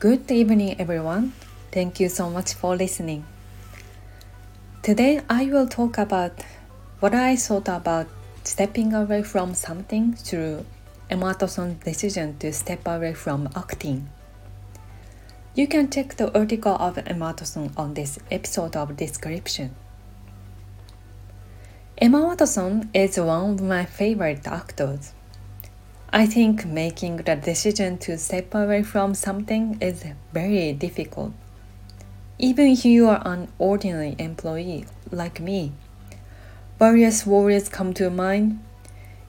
Good evening, everyone. Thank you so much for listening. Today, I will talk about what I thought about stepping away from something through Emma Watson's decision to step away from acting. You can check the article of Emma Watson on this episode of description. Emma Watson is one of my favorite actors. I think making the decision to step away from something is very difficult. Even if you are an ordinary employee like me, various worries come to mind,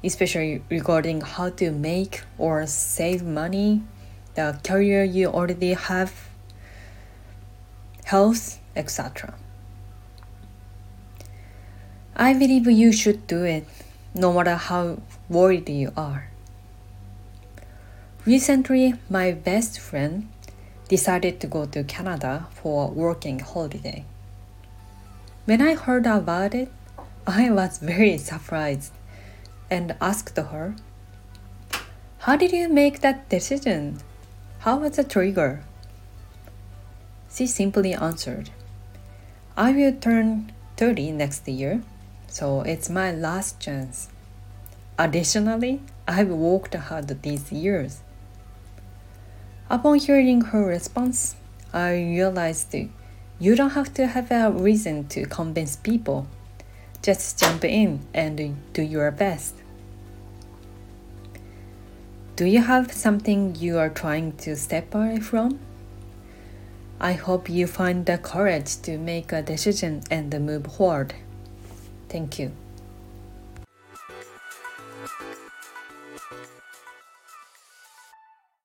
especially regarding how to make or save money, the career you already have, health, etc. I believe you should do it, no matter how worried you are. Recently, my best friend decided to go to Canada for a working holiday. When I heard about it, I was very surprised and asked her, How did you make that decision? How was the trigger? She simply answered, I will turn 30 next year, so it's my last chance. Additionally, I've worked hard these years. Upon hearing her response, I realized you don't have to have a reason to convince people. Just jump in and do your best. Do you have something you are trying to step away from? I hope you find the courage to make a decision and move forward. Thank you.